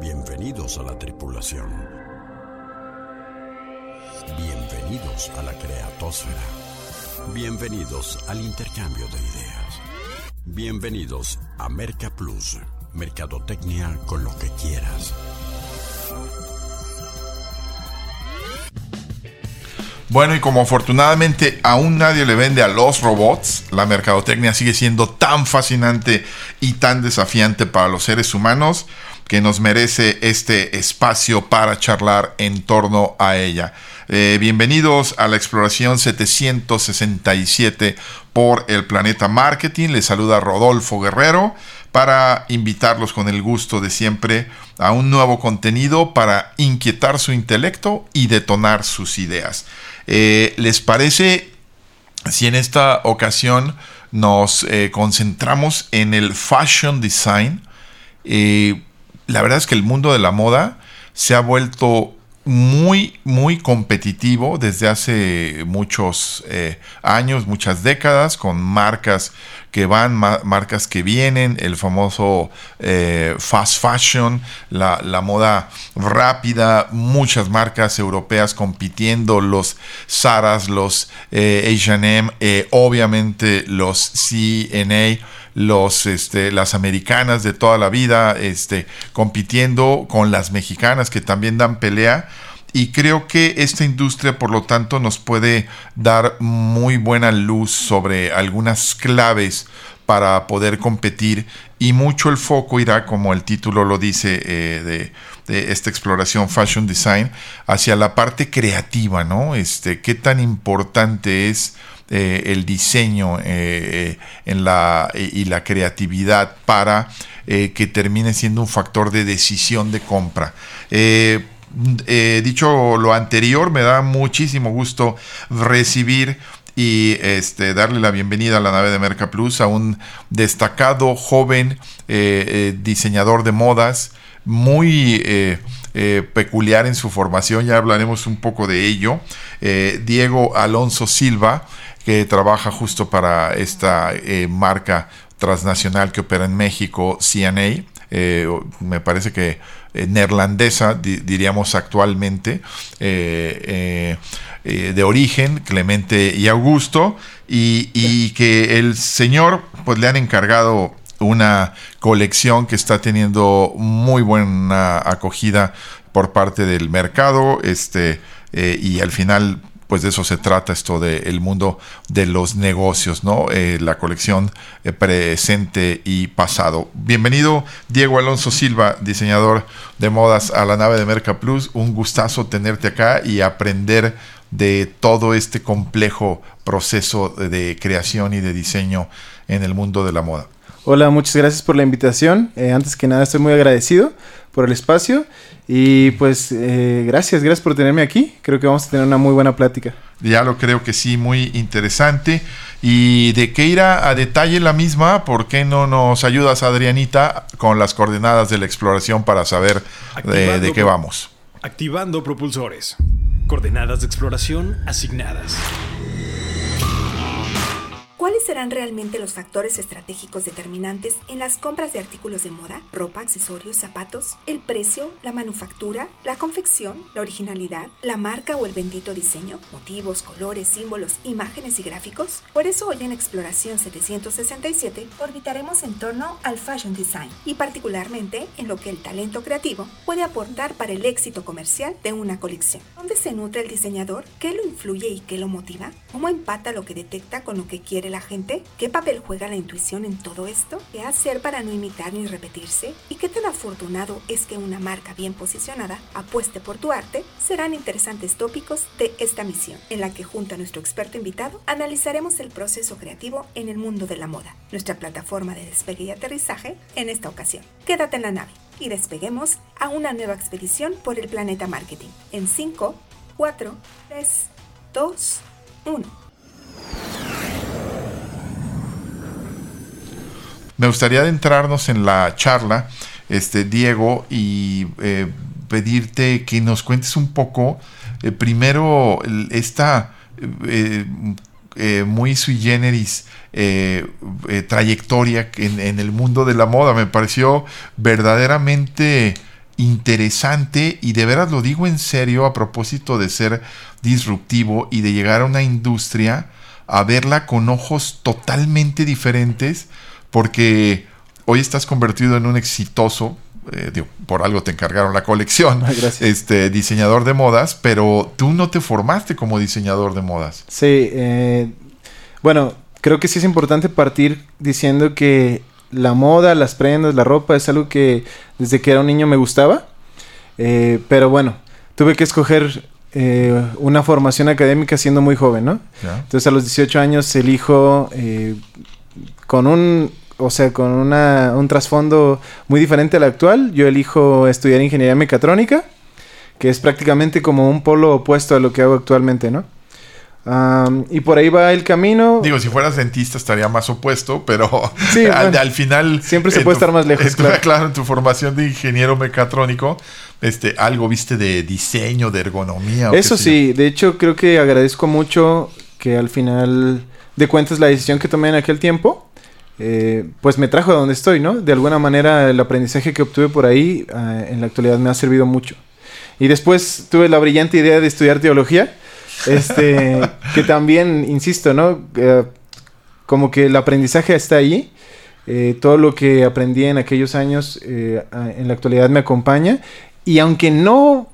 Bienvenidos a la tripulación. Bienvenidos a la creatosfera. Bienvenidos al intercambio de ideas. Bienvenidos a Merca Plus, Mercadotecnia con lo que quieras. Bueno, y como afortunadamente aún nadie le vende a los robots, la mercadotecnia sigue siendo tan fascinante y tan desafiante para los seres humanos que nos merece este espacio para charlar en torno a ella. Eh, bienvenidos a la exploración 767 por el planeta marketing. Les saluda Rodolfo Guerrero para invitarlos con el gusto de siempre a un nuevo contenido para inquietar su intelecto y detonar sus ideas. Eh, ¿Les parece si en esta ocasión nos eh, concentramos en el fashion design? La verdad es que el mundo de la moda se ha vuelto muy, muy competitivo desde hace muchos eh, años, muchas décadas, con marcas que van, marcas que vienen, el famoso eh, fast fashion, la, moda rápida, muchas marcas europeas compitiendo, los Saras, los HM, obviamente los CNA los, este, las americanas de toda la vida, este, compitiendo con las mexicanas que también dan pelea. Y creo que esta industria, por lo tanto, nos puede dar muy buena luz sobre algunas claves para poder competir y mucho el foco irá, como el título lo dice, eh, de, de, esta exploración Fashion Design, hacia la parte creativa, ¿no? Este, qué tan importante es eh, el diseño eh, eh, en la, y la creatividad para que termine siendo un factor de decisión de compra. dicho lo anterior, me da muchísimo gusto recibir y este, darle la bienvenida a la nave de Merca Plus a un destacado joven diseñador de modas, muy peculiar en su formación, ya hablaremos un poco de ello, Diego Alonso Silva, que trabaja justo para esta eh, marca transnacional que opera en México, CNA. Eh, me parece que eh, neerlandesa, diríamos actualmente, de origen, Clemente y Augusto, y, y, que el señor pues le han encargado una colección que está teniendo muy buena acogida por parte del mercado, este, y al final pues de eso se trata esto del mundo de los negocios, ¿no? Eh, la colección eh, presente y pasado. Bienvenido Diego Alonso Silva, diseñador de modas a la nave de Merca Plus. Un gustazo tenerte acá y aprender de todo este complejo proceso de creación y de diseño en el mundo de la moda. Hola, muchas gracias por la invitación. Eh, antes que nada, estoy muy agradecido por el espacio y pues eh, gracias, gracias por tenerme aquí. Creo que vamos a tener una muy buena plática. Ya lo creo que sí, muy interesante. Y de qué irá a detalle la misma, ¿por qué no nos ayudas, Adrianita, con las coordenadas de la exploración para saber de, de qué vamos? Activando propulsores. Coordenadas de exploración asignadas. ¿Cuáles serán realmente los factores estratégicos determinantes en las compras de artículos de moda, ropa, accesorios, zapatos? El precio, la manufactura, la confección, la originalidad, la marca o el bendito diseño, motivos, colores, símbolos, imágenes y gráficos. Por eso hoy en Exploración 767 orbitaremos en torno al fashion design y particularmente en lo que el talento creativo puede aportar para el éxito comercial de una colección. ¿Dónde se nutre el diseñador? ¿Qué lo influye y qué lo motiva? ¿Cómo empata lo que detecta con lo que quiere la gente? ¿Qué papel juega la intuición en todo esto? ¿Qué hacer para no imitar ni repetirse? ¿Y qué tan afortunado es que una marca bien posicionada apueste por tu arte? Serán interesantes tópicos de esta misión, en la que junto a nuestro experto invitado analizaremos el proceso creativo en el mundo de la moda, nuestra plataforma de despegue y aterrizaje en esta ocasión. Quédate en la nave y despeguemos a una nueva expedición por el planeta marketing en 5, 4, 3, 2, 1. Me gustaría adentrarnos en la charla, este, Diego, y eh, pedirte que nos cuentes un poco, eh, primero, esta eh, muy sui generis trayectoria en, en, el mundo de la moda. Me pareció verdaderamente interesante y de veras lo digo en serio a propósito de ser disruptivo y de llegar a una industria a verla con ojos totalmente diferentes porque hoy estás convertido en un exitoso, eh, digo, por algo te encargaron la colección, este diseñador de modas, pero tú no te formaste como diseñador de modas. Sí, eh, bueno, creo que sí es importante partir diciendo que la moda, las prendas, la ropa es algo que desde que era un niño me gustaba, eh, pero bueno, tuve que escoger una formación académica siendo muy joven, ¿no? Entonces a los 18 años elijo con un o sea, con una, un trasfondo muy diferente al actual. Yo elijo estudiar ingeniería mecatrónica, que es prácticamente como un polo opuesto a lo que hago actualmente, ¿no? y por ahí va el camino. Digo, si fueras dentista estaría más opuesto, pero sí, al, final... Siempre se puede estar más lejos, claro. claro. en tu formación de ingeniero mecatrónico, este, algo viste de diseño, de ergonomía. Eso sí, de hecho creo que agradezco mucho que al final de cuentas la decisión que tomé en aquel tiempo eh, pues me trajo a donde estoy, ¿no? De alguna manera el aprendizaje que obtuve por ahí ah, en la actualidad me ha servido mucho. Y después tuve la brillante idea de estudiar teología, este, que también, insisto, ¿no? Eh, como que el aprendizaje está ahí. Eh, todo lo que aprendí en aquellos años en la actualidad me acompaña. Y aunque no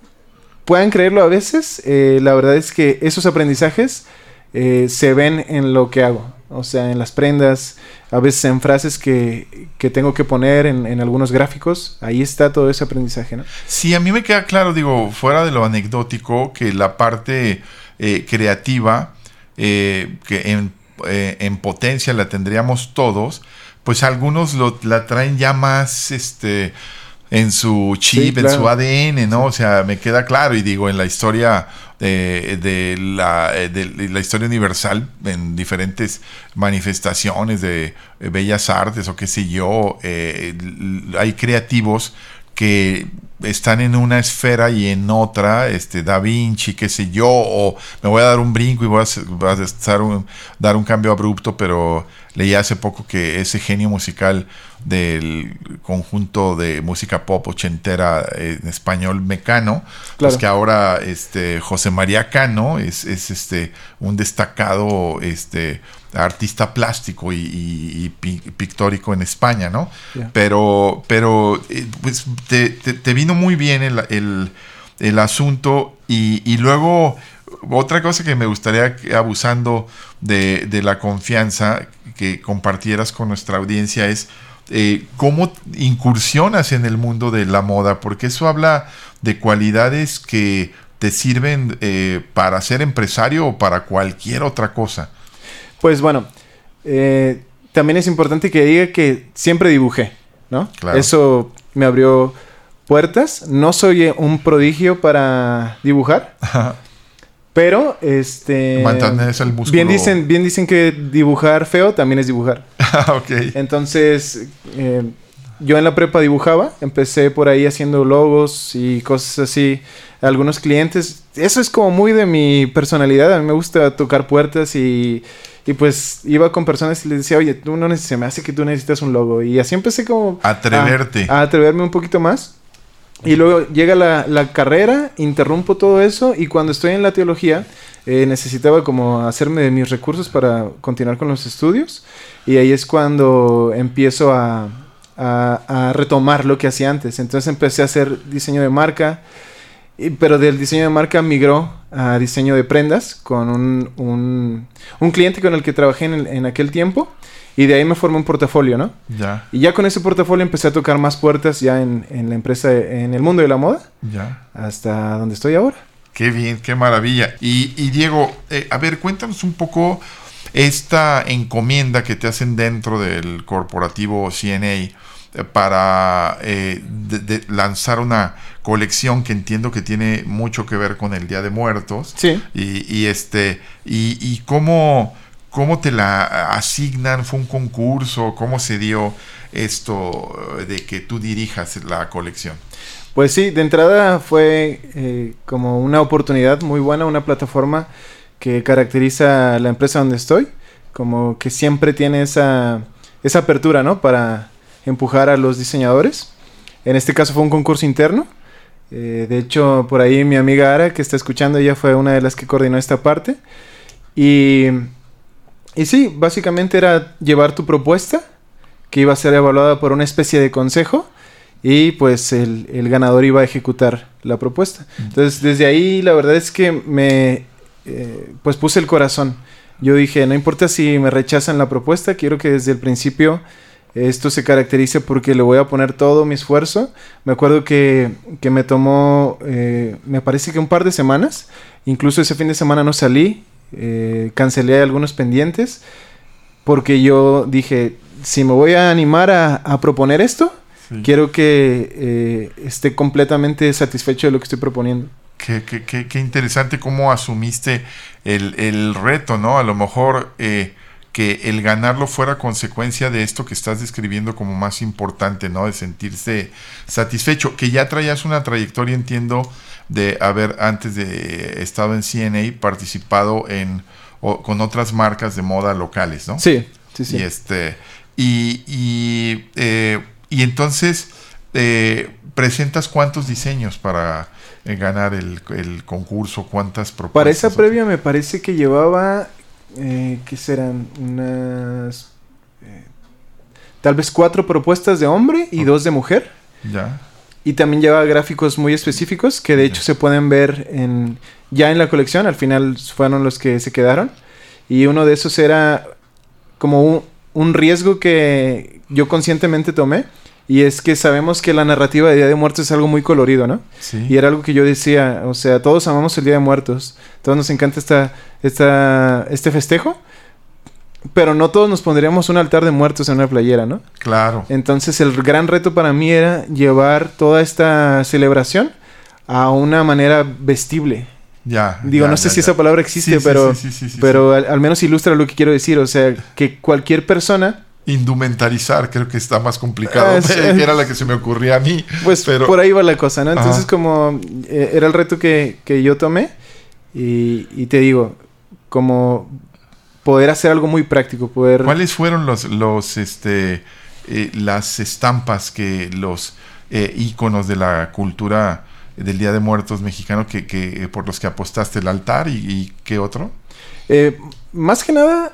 puedan creerlo a veces, la verdad es que esos aprendizajes se ven en lo que hago o sea, en las prendas, a veces en frases que, que tengo que poner en, en, algunos gráficos, ahí está todo ese aprendizaje, ¿no? Sí, a mí me queda claro, digo, fuera de lo anecdótico, que la parte eh, creativa, eh, que en, eh, en, potencia la tendríamos todos, pues algunos lo, la traen ya más, este en su chip, en su ADN, ¿no? O sea, me queda claro y digo, en la historia de, la, eh, de, la, historia universal, en diferentes manifestaciones de eh, bellas artes o qué sé yo, eh, hay creativos que están en una esfera y en otra, este Da Vinci, qué sé yo, o me voy a dar un brinco y voy a, a un, dar un cambio abrupto, pero leí hace poco que ese genio musical del conjunto de música pop ochentera en español Mecano, pues que ahora este José María Cano es, es este un destacado este artista plástico y, pictórico en España, ¿no? Pero, pero eh, pues te, te, vino muy bien el, el, el asunto y, y, luego otra cosa que me gustaría, abusando de, de, la confianza que compartieras con nuestra audiencia es eh, cómo incursionas en el mundo de la moda, porque eso habla de cualidades que te sirven eh, para ser empresario o para cualquier otra cosa. Pues bueno, eh, también es importante que diga que siempre dibujé, ¿no? Eso me abrió puertas. No soy un prodigio para dibujar. Pero, este... el músculo. Bien dicen, bien dicen que dibujar feo también es dibujar. ok. Entonces, eh, yo en la prepa dibujaba. Empecé por ahí haciendo logos y cosas así. algunos clientes. Eso es como muy de mi personalidad. A mí me gusta tocar puertas y... Y pues iba con personas y les decía, oye, tú no se me hace que tú necesitas un logo. Y así empecé como... Atreverte. a atreverme un poquito más. Y luego llega la, carrera, interrumpo todo eso y cuando estoy en la teología eh, necesitaba como hacerme de mis recursos para continuar con los estudios y ahí es cuando empiezo a, retomar lo que hacía antes. Entonces empecé a hacer diseño de marca, pero del diseño de marca migró a diseño de prendas con un, un, cliente con el que trabajé en, en aquel tiempo. Y de ahí me formé un portafolio, ¿no? Ya. Y ya con ese portafolio empecé a tocar más puertas ya en, la empresa, en el mundo de la moda. Ya. Hasta donde estoy ahora. Qué bien, qué maravilla. Y, Diego, eh, a ver, cuéntanos un poco esta encomienda que te hacen dentro del corporativo CNA eh, para eh, lanzar una colección que entiendo que tiene mucho que ver con el Día de Muertos. Sí. Y, este, y, y cómo ¿Cómo te la asignan? ¿Fue un concurso? ¿Cómo se dio esto de que tú dirijas la colección? Pues sí, de entrada fue eh, como una oportunidad muy buena, una plataforma que caracteriza la empresa donde estoy, como que siempre tiene esa, esa apertura, ¿no? Para empujar a los diseñadores. En este caso fue un concurso interno. Eh, de hecho, por ahí mi amiga Ara, que está escuchando, ella fue una de las que coordinó esta parte. Y, y sí, básicamente era llevar tu propuesta, que iba a ser evaluada por una especie de consejo, y pues el, el ganador iba a ejecutar la propuesta. Entonces, desde ahí la verdad es que me, eh, pues puse el corazón. Yo dije, no importa si me rechazan la propuesta, quiero que desde el principio esto se caracterice porque le voy a poner todo mi esfuerzo. Me acuerdo que, que me tomó, eh, me parece que un par de semanas, incluso ese fin de semana no salí, eh, cancelé algunos pendientes, porque yo dije, si me voy a animar a, a proponer esto, Sí. quiero que eh, esté completamente satisfecho de lo que estoy proponiendo. Qué, qué- qué- qué interesante cómo asumiste el, el reto, ¿no? A lo mejor eh, que el ganarlo fuera consecuencia de esto que estás describiendo como más importante, ¿no? De sentirse satisfecho. Que ya traías una trayectoria, entiendo, de haber antes de estado en CNA participado en o- con otras marcas de moda locales, ¿no? Sí, sí, sí. Y este. Y, y, eh, y entonces eh, presentas cuántos diseños para eh, ganar el, el concurso, cuántas propuestas. Para esa previa me parece que llevaba, eh, ¿qué serán? Unas... eh, tal vez cuatro propuestas de hombre y dos de mujer. Ya. Y también lleva gráficos muy específicos que de hecho se pueden ver en, ya en la colección. Al final fueron los que se quedaron. Y uno de esos era como un, un riesgo que yo conscientemente tomé. Y es que sabemos que la narrativa de Día de Muertos es algo muy colorido, ¿no? Sí. Y era algo que yo decía, o sea, todos amamos el Día de Muertos, todos nos encanta esta, esta, este festejo, pero no todos nos pondríamos un altar de muertos en una playera, ¿no? Claro. Entonces el gran reto para mí era llevar toda esta celebración a una manera vestible. Ya. Digo, ya, no sé ya, si ya. esa palabra existe, Sí, pero, sí, pero al, al menos ilustra lo que quiero decir. O sea, que cualquier persona, Indumentarizar, creo que está más complicado. Ah, era la que se me ocurría a mí. pues pero, por ahí va la cosa, ¿no? Entonces Ajá. como eh, era el reto que, que yo tomé y, y te digo, como poder hacer algo muy práctico, poder... ¿Cuáles fueron los, los este, eh, las estampas que los eh, íconos de la cultura del Día de Muertos mexicano que, que eh, por los que apostaste el altar y, y qué otro? Más que nada,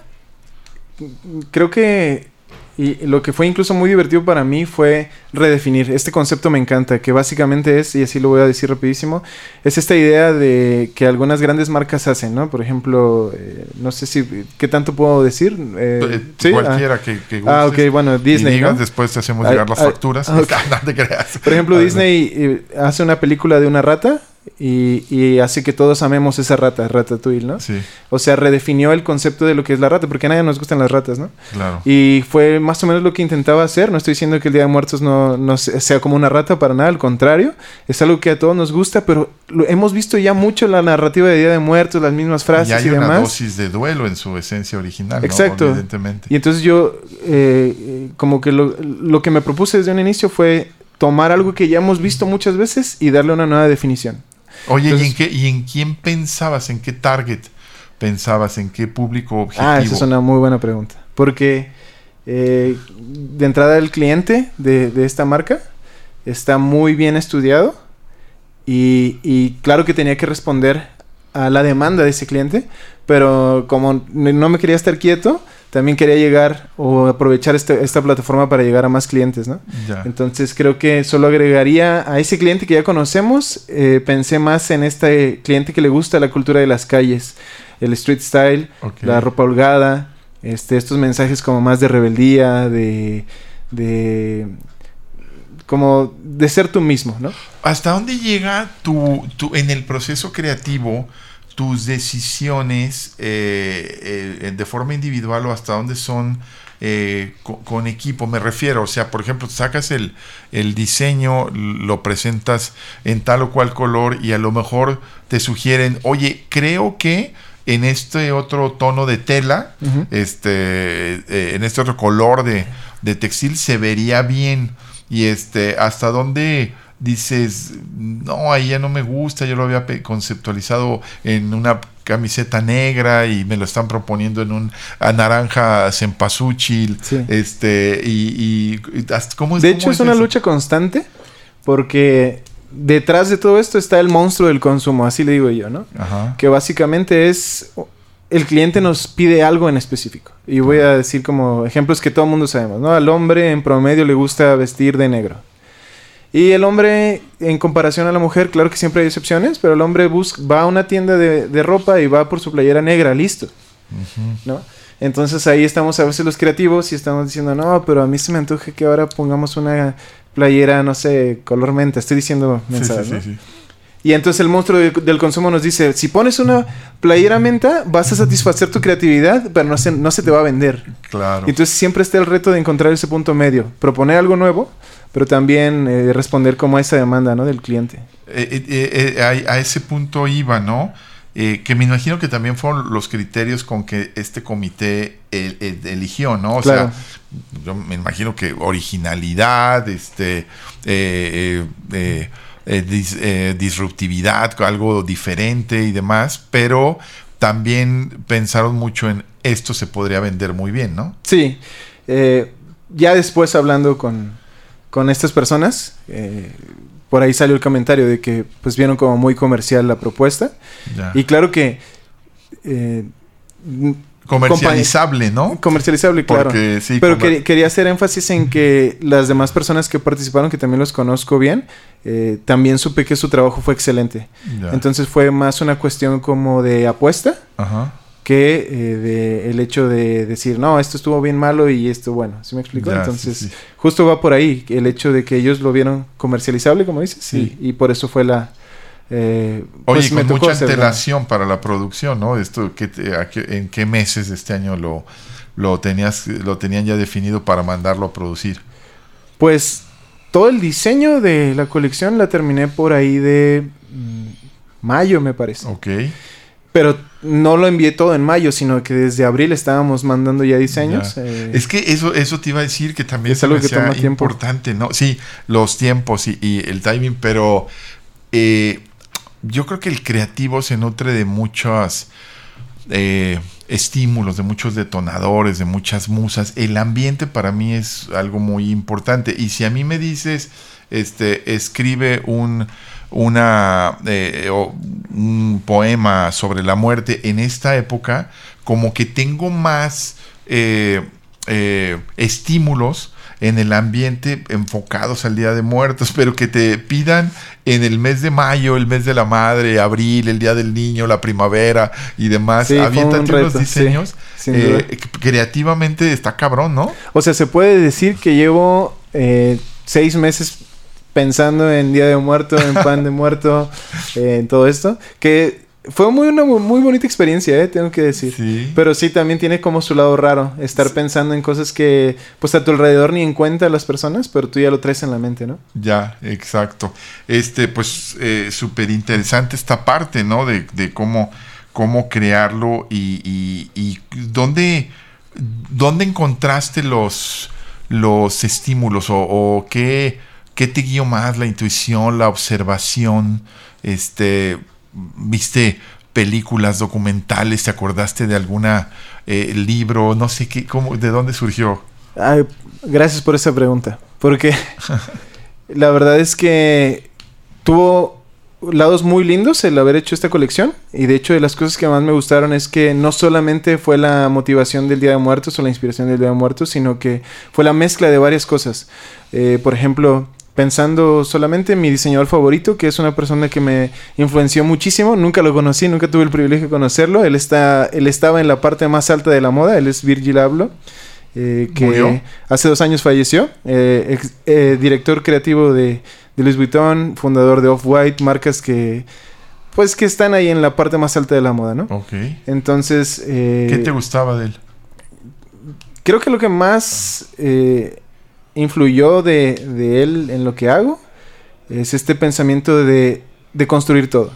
creo que y lo que fue incluso muy divertido para mí fue redefinir. Este concepto me encanta, que básicamente es, y así lo voy a decir rapidísimo, es esta idea de que algunas grandes marcas hacen, ¿no? Por ejemplo, eh, no sé si, ¿qué tanto puedo decir? Eh, Eh, ¿sí? Cualquiera que, que Ah, ok, bueno, Y Disney, digas, ¿no? después te hacemos llegar las ay, facturas. ah, no te creas. Por ejemplo, Disney eh, hace una película de una rata y, y hace que todos amemos esa rata, Ratatouille, ¿no? Sí, O sea, redefinió el concepto de lo que es la rata, porque a nadie nos gustan las ratas, ¿no? claro. Y fue más o menos lo que intentaba hacer. No estoy diciendo que el Día de Muertos no, no se- sea como una rata para nada, al contrario. Es algo que a todos nos gusta, pero lo- hemos visto ya mucho la narrativa de Día de Muertos, las mismas y frases hay y, una demás. dosis de duelo en su esencia original, ¿no? Exacto. Evidentemente. Y entonces yo, eh, eh, como que lo, lo que me propuse desde un inicio fue tomar algo que ya hemos visto muchas veces y darle una nueva definición. Oye, ¿y, en qué, ¿y en quién pensabas? ¿En qué target pensabas? ¿En qué público objetivo? Ah, esa es una muy buena pregunta. Porque eh, de entrada el cliente de, de esta marca está muy bien estudiado y, y claro que tenía que responder a la demanda de ese cliente, pero como no me quería estar quieto, también quería llegar o aprovechar este- esta plataforma para llegar a más clientes, ¿no? Ya. Entonces creo que solo agregaría a ese cliente que ya conocemos, eh, pensé más en este cliente que le gusta la cultura de las calles, el street style, la ropa holgada, este, estos mensajes como más de rebeldía, de, de como de ser tú mismo, ¿no? ¿Hasta dónde llega tu, tu- en el proceso creativo tus decisiones eh, eh, de forma individual o hasta dónde son eh, co- con, equipo? Me refiero, o sea, por ejemplo, sacas el, el diseño, lo presentas en tal o cual color y a lo mejor te sugieren, oye, creo que en este otro tono de tela, este, en este otro color de, de textil se vería bien. Y este, hasta dónde dices, no, ahí ya no me gusta, yo lo había conceptualizado en una camiseta negra y me lo están proponiendo en un a naranja cempasúchil, Sí. este, y, y- y hasta- ¿cómo De hecho es una eso? lucha constante porque detrás de todo esto está el monstruo del consumo, así le digo yo, ¿no? Ajá. Que básicamente es el cliente nos pide algo en específico. Y voy a decir como ejemplos que todo el mundo sabemos, ¿no? Al hombre en promedio le gusta vestir de negro. Y el hombre, en comparación a la mujer, claro que siempre hay excepciones, pero el hombre busca, va a una tienda de, de ropa y va por su playera negra, listo. ¿No? Entonces ahí estamos a veces los creativos y estamos diciendo, no, pero a mí se me antoja que ahora pongamos una playera, no sé, color menta. Estoy diciendo sí, mensajes, sí, ¿no? sí. Y entonces el monstruo del, del consumo nos dice, si pones una playera menta, vas a satisfacer tu creatividad, pero no se, no se te va a vender. Claro. Y entonces siempre está el reto de encontrar ese punto medio, proponer algo nuevo, pero también eh, responder como a esa demanda ¿no? del cliente. Eh, eh, eh, a, a ese punto iba, ¿no? Que me imagino que también fueron los criterios con que este comité el- el- eligió, ¿no? O Claro. sea, yo me imagino que originalidad, este, dis- disruptividad, algo diferente y demás, pero también pensaron mucho en esto se podría vender muy bien, ¿no? Sí, ya después hablando con, con estas personas, eh, por ahí salió el comentario de que pues vieron como muy comercial la propuesta. Ya. Y claro que... eh, Comercializable, ¿no? Comercializable, claro. Porque sí, Pero quería hacer énfasis en que las demás personas que participaron, que también los conozco bien, eh, también supe que su trabajo fue excelente. Ya. Entonces fue más una cuestión como de apuesta Ajá. Que eh, de el hecho de decir, no, esto estuvo bien malo y esto bueno. ¿Sí me explico? Ya, Entonces, sí, sí. justo va por ahí, el hecho de que ellos lo vieron comercializable, como dices, Sí. y, y por eso fue la... eh, Oye, pues, me con tocó mucha antelación para la producción, ¿no? Esto, ¿qué te- a qué- ¿En qué meses de este año lo, lo, tenías, lo tenían ya definido para mandarlo a producir? Pues todo el diseño de la colección la terminé por ahí de mm, mayo, me parece. Ok. Pero no lo envié todo en mayo, sino que desde abril estábamos mandando ya diseños. Ya. eh, Es que eso, eso te iba a decir que también Es algo que toma tiempo. importante, ¿no? Sí, los tiempos y, y el timing, pero eh, yo creo que el creativo se nutre de muchos eh, estímulos, de muchos detonadores, de muchas musas. El ambiente para mí es algo muy importante. Y si a mí me dices, este, escribe un una eh, un poema sobre la muerte en esta época, como que tengo más eh, eh, estímulos en el ambiente enfocados al Día de Muertos, pero que te pidan en el mes de mayo, el mes de la madre, abril, el Día del Niño, la primavera y demás. Sí, Aviéntate un unos diseños. sí, eh, creativamente está cabrón, ¿no? O sea, se puede decir que llevo eh, seis meses pensando en Día de Muerto, en Pan de Muerto, eh, en todo esto. Que fue muy, una muy, bonita experiencia, eh, tengo que decir. Sí. Pero sí, también tiene como su lado raro. Estar pensando en cosas que, pues, a tu alrededor ni en cuenta las personas, pero tú ya lo traes en la mente, ¿no? Ya, exacto. Este, pues, eh, súper interesante esta parte, ¿no? De, de cómo, cómo crearlo y, y, y dónde, dónde encontraste los, los estímulos o, o qué, qué te guió más, la intuición, la observación, este, viste películas, documentales, te acordaste de alguna eh, libro, no sé qué, cómo, de dónde surgió. Ay, gracias por esa pregunta. Porque la verdad es que tuvo lados muy lindos el haber hecho esta colección. Y de hecho, de las cosas que más me gustaron es que no solamente fue la motivación del Día de Muertos o la inspiración del Día de Muertos, sino que fue la mezcla de varias cosas. Eh, por ejemplo, pensando solamente en mi diseñador favorito, que es una persona que me influenció muchísimo. Nunca lo conocí, nunca tuve el privilegio de conocerlo. Él, está, él estaba en la parte más alta de la moda. Él es Virgil Abloh. eh, que ¿Murió? hace dos años falleció. Eh, ex- eh, director creativo de, de Louis Vuitton, fundador de Off-White, marcas que pues que están ahí en la parte más alta de la moda, ¿no? Ok. Entonces, ¿Qué te gustaba de él? creo que lo que más influyó de, de él en lo que hago es este pensamiento de, de construir todo.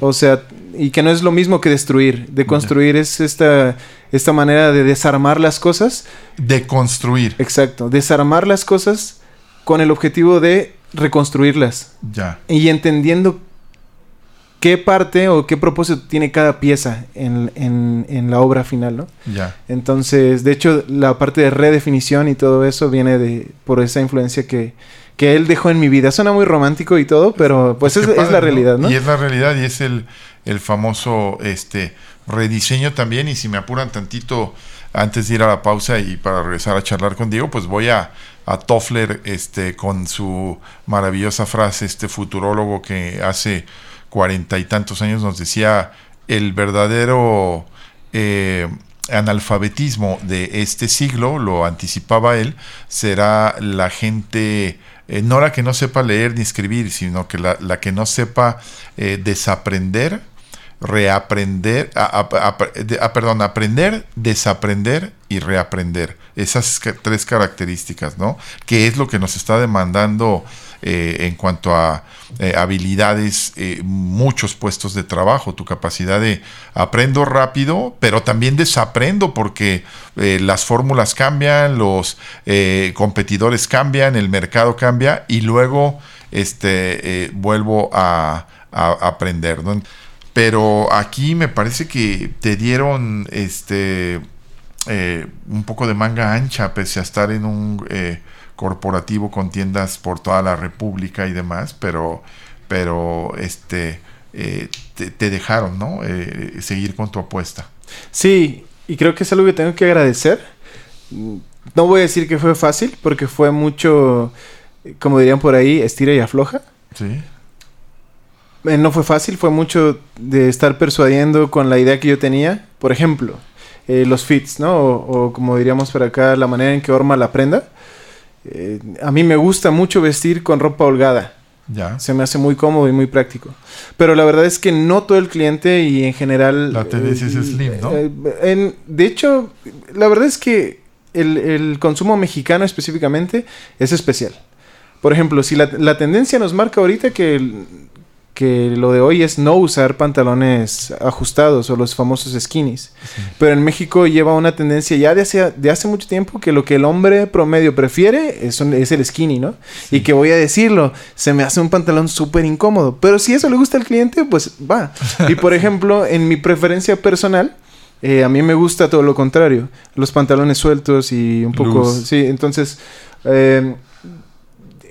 O sea, y que no es lo mismo que destruir. De construir es esta, esta manera de desarmar las cosas. De construir. Exacto, desarmar las cosas con el objetivo de reconstruirlas. Ya. Y entendiendo qué parte o qué propósito tiene cada pieza en, en, en la obra final, ¿no? Ya. Entonces, de hecho, la parte de redefinición y todo eso viene de por esa influencia que, que él dejó en mi vida. Suena muy romántico y todo, pero pues, es, es la realidad, ¿no? Y es la realidad y es el, el famoso este rediseño también. Y si me apuran tantito antes de ir a la pausa y para regresar a charlar con Diego, pues voy a, a Toffler este, con su maravillosa frase, este futurólogo que hace cuarenta y tantos años nos decía el verdadero eh, analfabetismo de este siglo, lo anticipaba él, será la gente, eh, no la que no sepa leer ni escribir, sino que la, que no sepa eh, desaprender, reaprender, a, a- a- de- a- perdón, aprender, desaprender y reaprender. Esas tres características, ¿no? Que es lo que nos está demandando eh, en cuanto a eh, habilidades, eh, muchos puestos de trabajo, tu capacidad de aprendo rápido, pero también desaprendo porque las fórmulas cambian, los competidores cambian, el mercado cambia y luego este, vuelvo a, aprender, ¿no? Pero aquí me parece que te dieron este un poco de manga ancha, pese a estar en un corporativo con tiendas por toda la República y demás, pero, pero este eh, te, te dejaron, ¿no? Eh, seguir con tu apuesta. Sí, y creo que es algo que tengo que agradecer. No voy a decir que fue fácil, porque fue mucho, como dirían por ahí, estira y afloja. Sí. Eh, No fue fácil, fue mucho de estar persuadiendo con la idea que yo tenía. Por ejemplo, los fits, ¿no? O, o como diríamos por acá, la manera en que orma la prenda. Eh, a mí me gusta mucho vestir con ropa holgada. Ya. Se me hace muy cómodo y muy práctico. Pero la verdad es que no todo el cliente y en general... La tendencia es slim, ¿no? eh, en- de hecho, la verdad es que el, el consumo mexicano específicamente es especial. Por ejemplo, si la, la tendencia nos marca ahorita que, el- que lo de hoy es no usar pantalones ajustados o los famosos skinnies. Pero en México lleva una tendencia ya de hace, de hace mucho tiempo que lo que el hombre promedio prefiere es, un- es el skinny, ¿no? Y que voy a decirlo, se me hace un pantalón súper incómodo. Pero si eso le gusta al cliente, pues va. Y por ejemplo, en mi preferencia personal, eh, a mí me gusta todo lo contrario. Los pantalones sueltos y un poco... Sí, entonces... eh,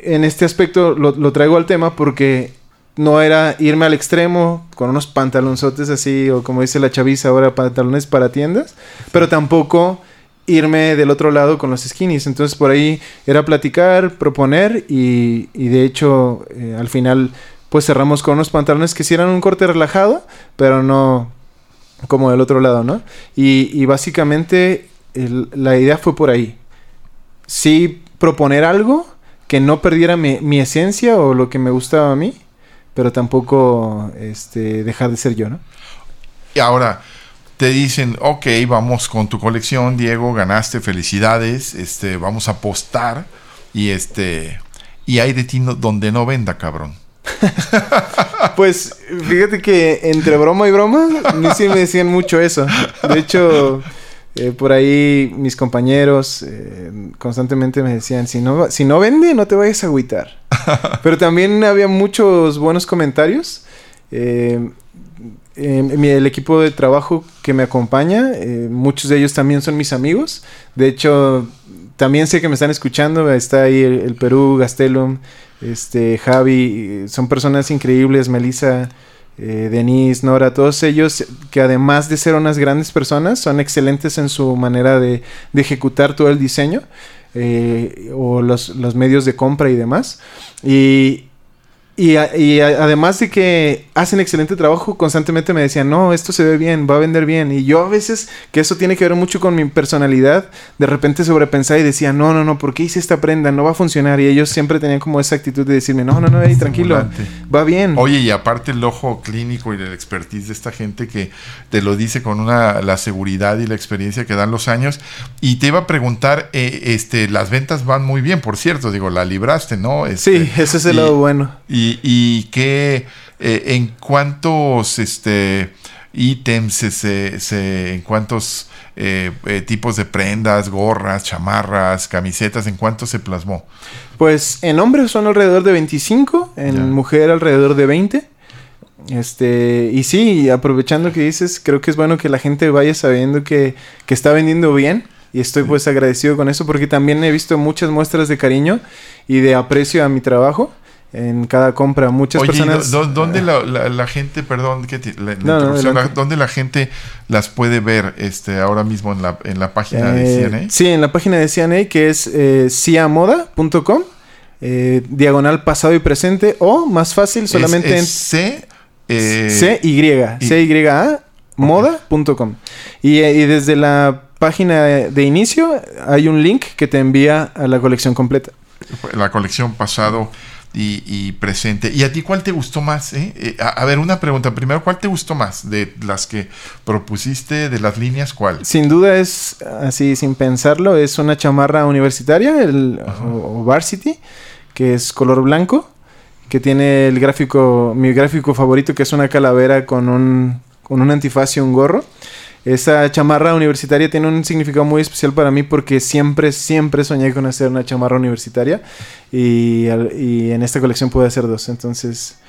en este aspecto lo, lo traigo al tema porque no era irme al extremo con unos pantalonzotes así, o como dice la chaviza ahora, pantalones para tiendas, pero tampoco irme del otro lado con los skinnies. Entonces por ahí era platicar, proponer y, y de hecho eh, al final pues cerramos con unos pantalones que sí eran un corte relajado, pero no como del otro lado, ¿no? Y, básicamente la idea fue por ahí. Sí proponer algo que no perdiera mi, mi esencia o lo que me gustaba a mí, pero tampoco este, dejar de ser yo, ¿no? Y ahora te dicen, ok, vamos con tu colección, Diego, ganaste, felicidades, este, vamos a apostar y este, y hay de ti no- donde no venda, cabrón. Pues fíjate que entre broma y broma, a mí sí me decían mucho eso. De hecho, eh, por ahí mis compañeros eh, constantemente me decían, si no, si no vende, no te vayas a agüitar. Pero también había muchos buenos comentarios. Eh, el equipo de trabajo que me acompaña, muchos de ellos también son mis amigos. De hecho, también sé que me están escuchando. Está ahí el, el Perú, Gastelum, este, Javi. Son personas increíbles. Melissa, eh, Denise, Nora, todos ellos que además de ser unas grandes personas, son excelentes en su manera de, ejecutar todo el diseño eh, o los, los medios de compra y demás. Y, y, a- y a- además de que hacen excelente trabajo, constantemente me decían, no, esto se ve bien, va a vender bien. Y yo a veces, que eso tiene que ver mucho con mi personalidad, de repente sobrepensaba y decía, no, no, no, ¿por qué hice esta prenda? No va a funcionar. Y ellos siempre tenían como esa actitud de decirme, no, no, no, ey, tranquilo, va bien. Oye, y aparte el ojo clínico y la expertise de esta gente que te lo dice con una la seguridad y la experiencia que dan los años. Y te iba a preguntar, eh, este, las ventas van muy bien, por cierto, digo, la libraste, ¿no? Este, sí, ese es el y- lado bueno. Y, y qué, eh, en cuántos este, ítems, se, se- en cuántos eh, eh, tipos de prendas, gorras, chamarras, camisetas, en cuánto se plasmó. Pues en hombres son alrededor de 25, en Ya. mujer alrededor de 20. Este, y sí, aprovechando que dices, creo que es bueno que la gente vaya sabiendo que, que está vendiendo bien. Y estoy pues agradecido con eso porque también he visto muchas muestras de cariño y de aprecio a mi trabajo en cada compra. Muchas Oye, personas... ¿dó- ¿dónde la, la- la gente, perdón, que te- la- adelante. ¿dónde la gente las puede ver este, ahora mismo en la, en la página de Eh, CNA? Sí, en la página de CNA que es eh, ciamoda.com, eh, diagonal pasado y presente, o más fácil, solamente es, es C, eh, en CY, y- CYA, moda.com. Y, eh, y desde la página de, de inicio hay un link que te envía a la colección completa. la colección pasado y, y presente. ¿Y a ti cuál te gustó más? eh? Eh, a, a ver, una pregunta. Primero, ¿cuál te gustó más de las que propusiste, de las líneas, cuál? Sin duda es, así sin pensarlo, es una chamarra universitaria, el, o, o varsity, que es color blanco, que tiene el gráfico, mi gráfico favorito, que es una calavera con un, con un antifaz y un gorro. Esa chamarra universitaria tiene un significado muy especial para mí porque siempre, siempre soñé con hacer una chamarra universitaria y, y en esta colección pude hacer dos. Entonces,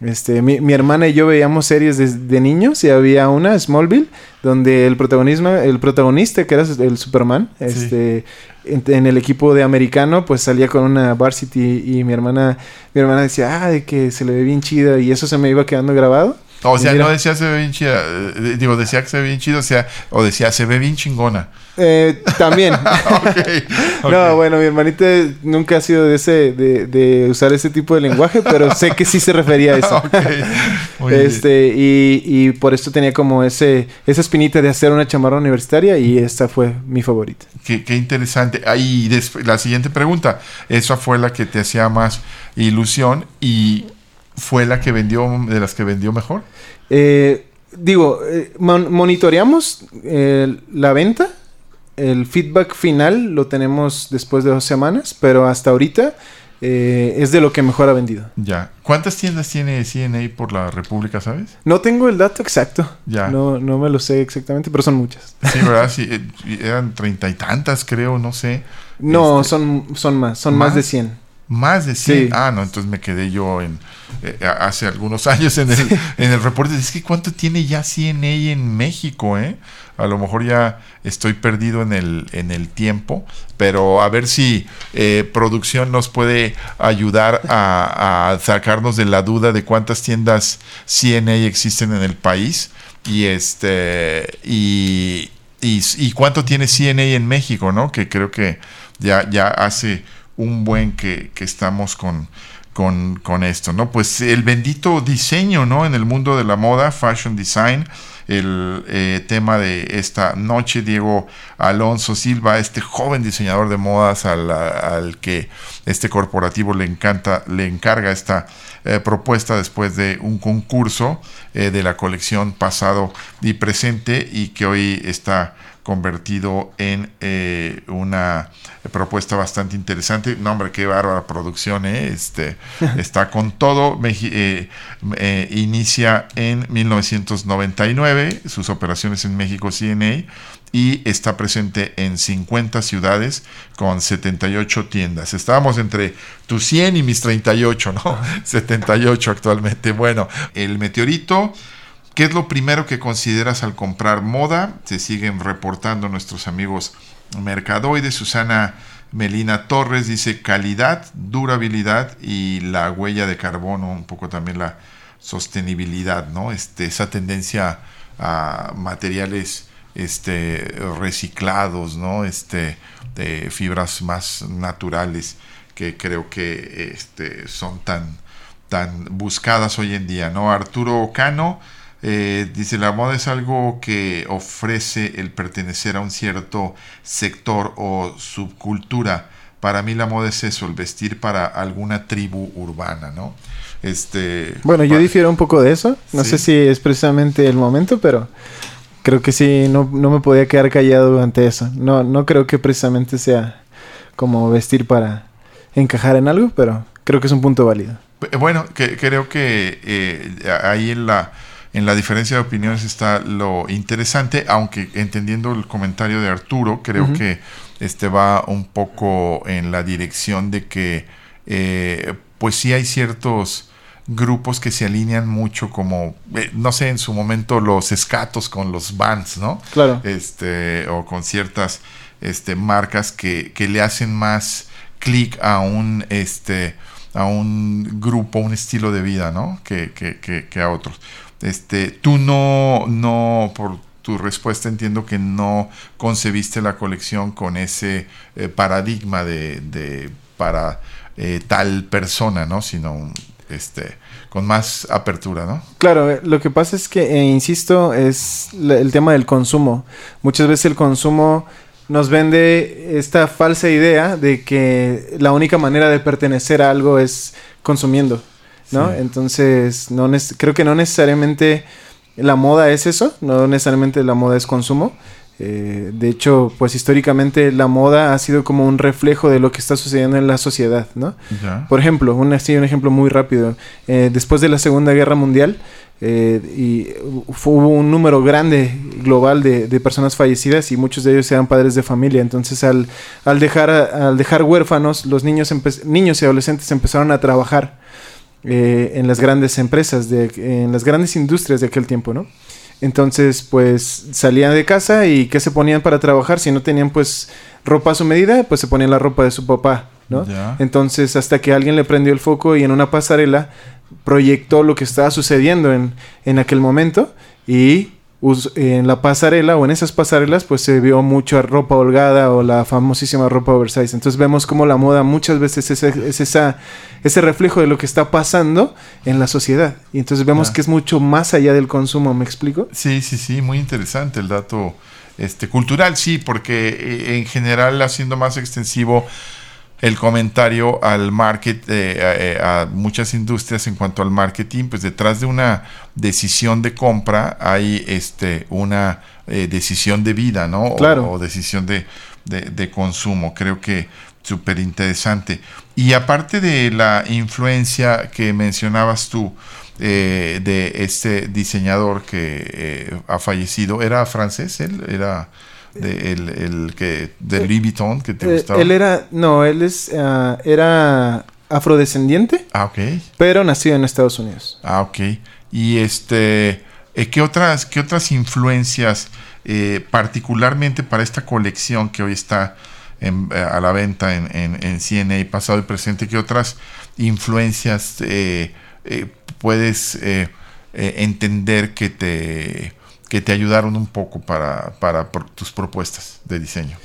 este, mi, mi hermana y yo veíamos series de, de niños y había una, Smallville, donde el protagonismo, el protagonista, que era el Superman, este, en, en el equipo de americano, pues salía con una varsity y mi hermana, mi hermana decía, ah, de que se le ve bien chida y eso se me iba quedando grabado. O sea, Mira. no decía se ve bien chida, eh, digo, decía que se ve bien chido, o sea, o decía se ve bien chingona. Eh, también. No, bueno, mi hermanita nunca ha sido de ese, de, de usar ese tipo de lenguaje, pero sé que sí se refería a eso. Ok, muy bien. Este, y, y por esto tenía como ese, esa espinita de hacer una chamarra universitaria y esta fue mi favorita. Qué, qué interesante. Ahí la siguiente pregunta. Esa fue la que te hacía más ilusión y fue la que vendió, de las que vendió mejor. Eh, digo, eh, mon- monitoreamos eh, la venta. El feedback final lo tenemos después de dos semanas, pero hasta ahorita eh, es de lo que mejor ha vendido. Ya. ¿Cuántas tiendas tiene CNA por la República, sabes? No tengo el dato exacto. Ya. No, no me lo sé exactamente, pero son muchas. Sí, ¿verdad? Sí, eh, eran treinta y tantas, creo, no sé. No, Este, son, son más, son más, ¿más? de 100. Más de 100. Sí. Ah, no, entonces me quedé yo en eh, hace algunos años en el, en el reporte. Es que cuánto tiene ya CNA en México, ¿eh? A lo mejor ya estoy perdido en el, en el tiempo, pero a ver si eh, producción nos puede ayudar a, a sacarnos de la duda de cuántas tiendas CNA existen en el país y este y, y, y cuánto tiene CNA en México, ¿no? Que creo que ya, ya hace un buen que, que estamos con, con, con esto, ¿no? Pues el bendito diseño, ¿no? En el mundo de la moda, fashion design, el eh, tema de esta noche, Diego Alonso Silva, este joven diseñador de modas al, al que este corporativo le encanta, le encarga esta eh, propuesta después de un concurso eh, de la colección pasado y presente y que hoy está convertido en eh, una propuesta bastante interesante. No, hombre, qué bárbara producción, ¿eh? Este, está con todo. Meji- eh, eh, inicia en 1999 sus operaciones en México CNA y está presente en 50 ciudades con 78 tiendas. Estábamos entre tus 100 y mis 38, ¿no? 78 actualmente. Bueno, el meteorito ¿Qué es lo primero que consideras al comprar moda? Se siguen reportando nuestros amigos Mercadoide. Susana Melina Torres dice calidad, durabilidad y la huella de carbono, un poco también la sostenibilidad, ¿no? Este, esa tendencia a materiales este, reciclados, ¿no? Este, de fibras más naturales que creo que este, son tan, tan buscadas hoy en día, ¿no? Arturo Cano eh, dice, la moda es algo que ofrece el pertenecer a un cierto sector o subcultura. Para mí la moda es eso, el vestir para alguna tribu urbana, ¿no? Este, Bueno, yo difiero un poco de eso. No Sí. sé si es precisamente el momento, pero creo que sí, no, no me podía quedar callado ante eso. No, no creo que precisamente sea como vestir para encajar en algo, pero creo que es un punto válido. Eh, Bueno, que, creo que eh, ahí en la, en la diferencia de opiniones está lo interesante, aunque entendiendo el comentario de Arturo, creo que este va un poco en la dirección de que, eh, pues sí hay ciertos grupos que se alinean mucho como, eh, no sé, en su momento los escatos con los bands, ¿no? Claro. Este, o con ciertas este, marcas que, que le hacen más clic a un, este, a un grupo, un estilo de vida, ¿no? Que, que, que, que a otros. Este, tú no, no, por tu respuesta entiendo que no concebiste la colección con ese eh, paradigma de, de para eh, tal persona, ¿no? Sino este con más apertura, ¿no? Claro, eh, lo que pasa es que, insisto, es el tema del consumo. Muchas veces el consumo nos vende esta falsa idea de que la única manera de pertenecer a algo es consumiendo, ¿no? Sí. Entonces, no creo que no necesariamente la moda es eso, no necesariamente la moda es consumo. Eh, de hecho, pues históricamente la moda ha sido como un reflejo de lo que está sucediendo en la sociedad, ¿no? Por ejemplo, un, así, un ejemplo muy rápido. Eh, después de la Segunda Guerra Mundial, eh, y hubo un número grande global de, de personas fallecidas y muchos de ellos eran padres de familia. Entonces, al, al, dejar, al dejar huérfanos, los niños, niños y adolescentes empezaron a trabajar eh, en las grandes empresas, de, en las grandes industrias de aquel tiempo, ¿no? Entonces, pues salían de casa y ¿qué se ponían para trabajar? Si no tenían pues ropa a su medida, pues se ponían la ropa de su papá, ¿no? Entonces, hasta que alguien le prendió el foco y en una pasarela proyectó lo que estaba sucediendo en, en aquel momento y en la pasarela o en esas pasarelas pues se vio mucha ropa holgada o la famosísima ropa oversize. Entonces vemos como la moda muchas veces es, esa, ese reflejo de lo que está pasando en la sociedad. Y entonces vemos Ya. que es mucho más allá del consumo, ¿me explico? Sí, sí, sí, muy interesante el dato este, cultural, sí, porque eh, en general haciendo más extensivo el comentario al market, eh, a, eh, a muchas industrias en cuanto al marketing, pues detrás de una decisión de compra hay este, una eh, decisión de vida, ¿no? O- Claro. O, decisión de, de- de consumo. Creo que súper interesante. Y aparte de la influencia que mencionabas tú, eh, de este diseñador que eh, ha fallecido, ¿era francés él? ¿Era de, el, el que de Louis Vuitton que te Eh, gustaba? él era, no, él es, ah, era afrodescendiente, Ah, ok. pero nacido en Estados Unidos. Ah, ok. Y este, eh, ¿qué otras, qué otras influencias, eh, particularmente para esta colección que hoy está en- a la venta en, en, en CNA, pasado y presente, qué otras influencias eh, eh, puedes entender que te, que te ayudaron un poco para, para tus propuestas de diseño?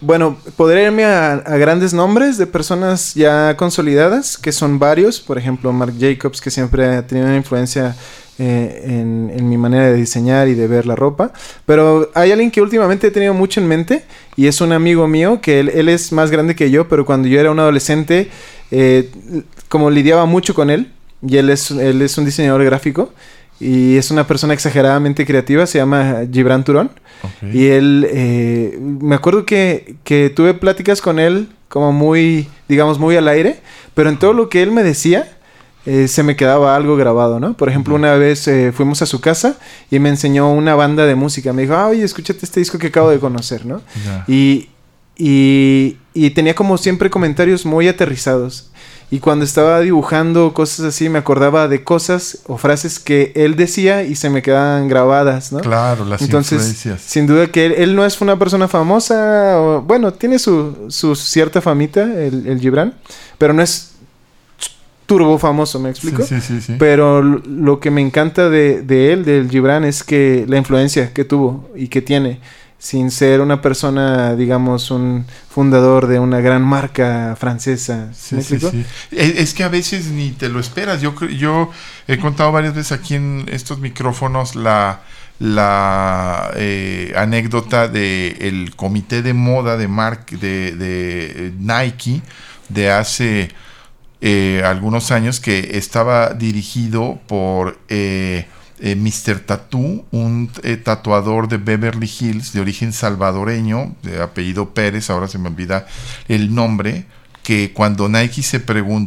Bueno, podría irme a, grandes nombres de personas ya consolidadas, que son varios. Por ejemplo, Marc Jacobs, que siempre ha tenido una influencia eh, en, en mi manera de diseñar y de ver la ropa. Pero hay alguien que últimamente he tenido mucho en mente y es un amigo mío, que él, él es más grande que yo, pero cuando yo era un adolescente, eh, como lidiaba mucho con él, y él es, él es un diseñador gráfico y es una persona exageradamente creativa, se llama Gibran Turón. Y él, eh, me acuerdo que, que tuve pláticas con él como muy, digamos, muy al aire, pero en todo lo que él me decía, eh, se me quedaba algo grabado, ¿no? Por ejemplo, una vez eh, fuimos a su casa y me enseñó una banda de música. Me dijo, ah, oye, escúchate este disco que acabo de conocer, ¿no? Y, y tenía como siempre comentarios muy aterrizados. Y cuando estaba dibujando cosas así, me acordaba de cosas o frases que él decía y se me quedaban grabadas, ¿no? Claro, las Entonces, influencias. sin duda que él, él no es una persona famosa, o- bueno, tiene su, su cierta famita, el, el Gibran, pero no es turbo famoso, ¿me explico? Sí, sí, sí, sí. Pero lo que me encanta de, de él, del Gibran, es que la influencia que tuvo y que tiene, sin ser una persona, digamos, un fundador de una gran marca francesa. Sí, ¿Me sí, sí. Es, es que a veces ni te lo esperas. Yo, yo he contado varias veces aquí en estos micrófonos la, la eh, anécdota de el comité de moda de, Mark, de, de Nike de hace eh, algunos años que estaba dirigido por eh, eh, Mr. Tattoo, un eh, tatuador de Beverly Hills de origen salvadoreño, de apellido Pérez, ahora se me olvida el nombre, que cuando Nike se,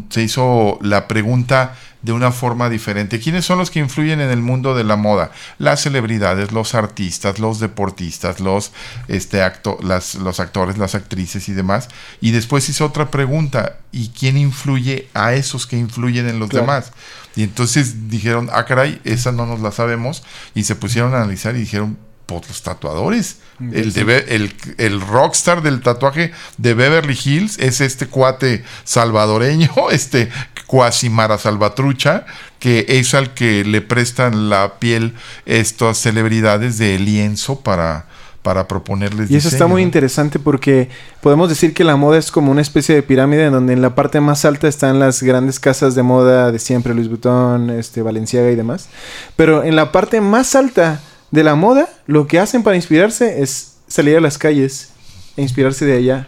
se hizo la pregunta de una forma diferente. ¿Quiénes son los que influyen en el mundo de la moda? Las celebridades, los artistas, los deportistas, los, este, acto, las, los actores, las actrices y demás. Y después hizo otra pregunta, ¿y quién influye a esos que influyen en los demás? Y entonces dijeron, ah, caray, esa no nos la sabemos. Y se pusieron a analizar y dijeron, pues los tatuadores. El, el, el, rockstar del tatuaje de Beverly Hills es este cuate salvadoreño, este Cuasimara Salvatrucha, que es al que le prestan la piel estas celebridades de lienzo para, para proponerles. Y eso está muy interesante porque podemos decir que la moda es como una especie de pirámide en donde en la parte más alta están las grandes casas de moda de siempre, Luis Vuitton, este, Valenciaga y demás. Pero en la parte más alta de la moda, lo que hacen para inspirarse es salir a las calles e inspirarse de allá,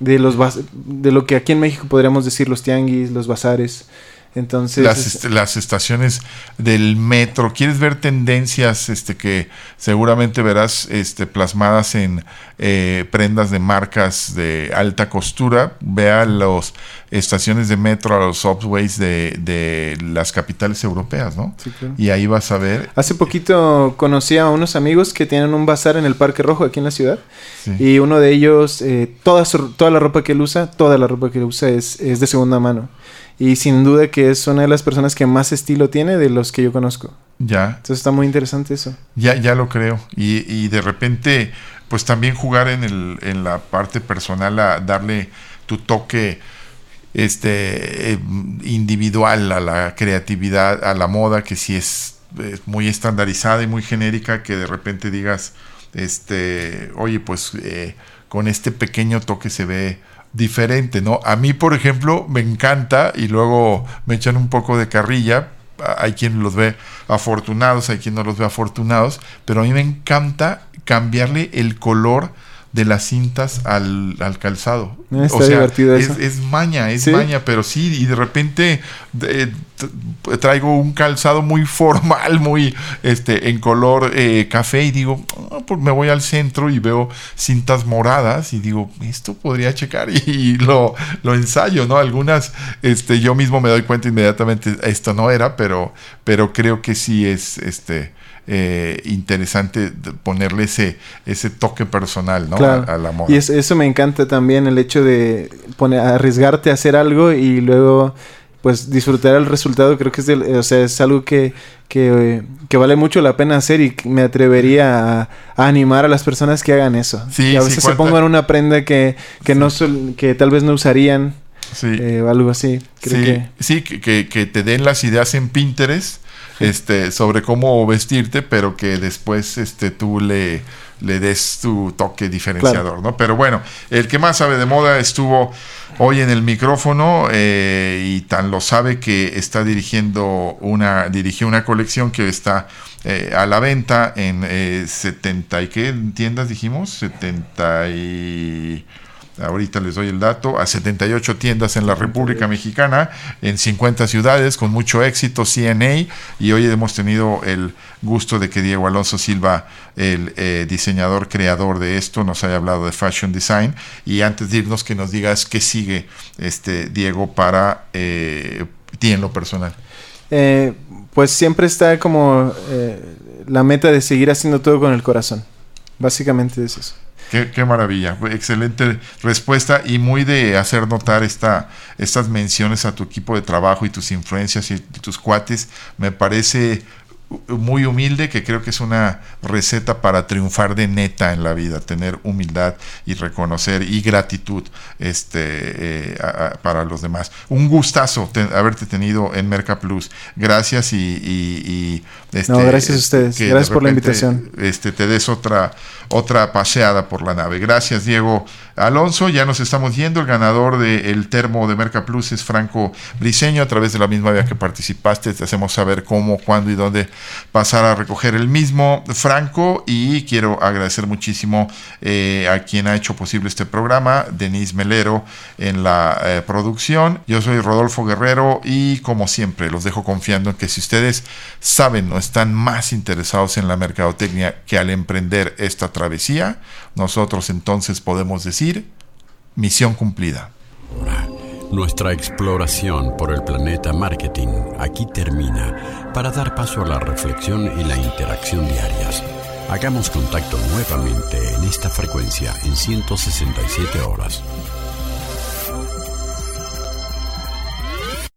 de los de lo que aquí en México podríamos decir los tianguis, los bazares. Entonces, las, las, estaciones del metro, ¿quieres ver tendencias este, que seguramente verás este, plasmadas en eh, prendas de marcas de alta costura? Vea las estaciones de metro, a los subways de, de las capitales europeas, ¿no? Y ahí vas a ver. Hace poquito conocí a unos amigos que tienen un bazar en el Parque Rojo aquí en la ciudad. Y uno de ellos, eh, toda, toda la ropa que él usa, toda la ropa que él usa es, es de segunda mano. Y sin duda que es una de las personas que más estilo tiene de los que yo conozco. Ya. Entonces está muy interesante eso. Ya, ya lo creo. Y, y de repente, pues también jugar en, el, en la parte personal a darle tu toque este individual a la creatividad, a la moda, que si es, es, muy estandarizada y muy genérica, que de repente digas, este, oye, pues eh, con este pequeño toque se ve diferente, ¿no? A mí, por ejemplo, me encanta y luego me echan un poco de carrilla. Hay quien los ve afortunados, hay quien no los ve afortunados, pero a mí me encanta cambiarle el color de las cintas al, al calzado. Ah, está o sea, divertido es, es, maña, es maña, pero sí, y de repente eh, traigo un calzado muy formal, muy este en color eh, café, y digo, oh, pues me voy al centro y veo cintas moradas, y digo, esto podría checar, y, lo, lo ensayo, ¿no? Algunas, este, yo mismo me doy cuenta inmediatamente, esto no era, pero, pero creo que sí es este eh, interesante ponerle ese, ese toque personal ¿no? a, la moda. Y eso me encanta también, el hecho de poner, arriesgarte a hacer algo y luego pues disfrutar el resultado creo que es, o sea, es algo que, que, vale mucho la pena hacer y me atrevería a, animar a las personas que hagan eso. Sí, a veces se pongan una prenda que, que, no que tal vez no usarían. Sí. Eh, algo así. sí, que... sí que, que, te den las ideas en Pinterest este, sobre cómo vestirte, pero que después este, tú le, le des tu toque diferenciador, ¿no? Pero bueno, el que más sabe de moda estuvo hoy en el micrófono eh, y tan lo sabe que está dirigiendo una, dirigió una colección que está eh, a la venta en eh, 70 y qué tiendas dijimos, 70 y ahorita les doy el dato, a 78 tiendas en la República Mexicana, en 50 ciudades, con mucho éxito, CNA, y hoy hemos tenido el gusto de que Diego Alonso Silva, el eh, diseñador creador de esto, nos haya hablado de fashion design, y antes de irnos que nos digas qué sigue, este Diego, para eh, ti en lo personal. Eh, pues siempre está como la meta de seguir haciendo todo con el corazón. Básicamente es eso. Qué, maravilla, excelente respuesta y muy de hacer notar esta, estas menciones a tu equipo de trabajo y tus influencias y tus cuates. Me parece muy humilde, que creo que es una receta para triunfar de neta en la vida, tener humildad y reconocer y gratitud este, eh, para los demás. Un gustazo haberte tenido en Merca Plus. Gracias y... este, no, gracias a ustedes. Gracias por la invitación. Este, te des otra otra paseada por la nave. Gracias, Diego Alonso. Ya nos estamos yendo. El ganador del termo de Merca Plus es Franco Briseño. A través de la misma vía que participaste, te hacemos saber cómo, cuándo y dónde pasar a recoger el mismo, Franco. Y quiero agradecer muchísimo eh, a quien ha hecho posible este programa, Denise Melero en la eh, producción. Yo soy Rodolfo Guerrero y como siempre los dejo confiando en que si ustedes saben o están más interesados en la mercadotecnia que al emprender esta travesía, nosotros entonces podemos decir misión cumplida. Nuestra exploración por el planeta marketing aquí termina para dar paso a la reflexión y la interacción diarias. Hagamos contacto nuevamente en esta frecuencia en 167 horas.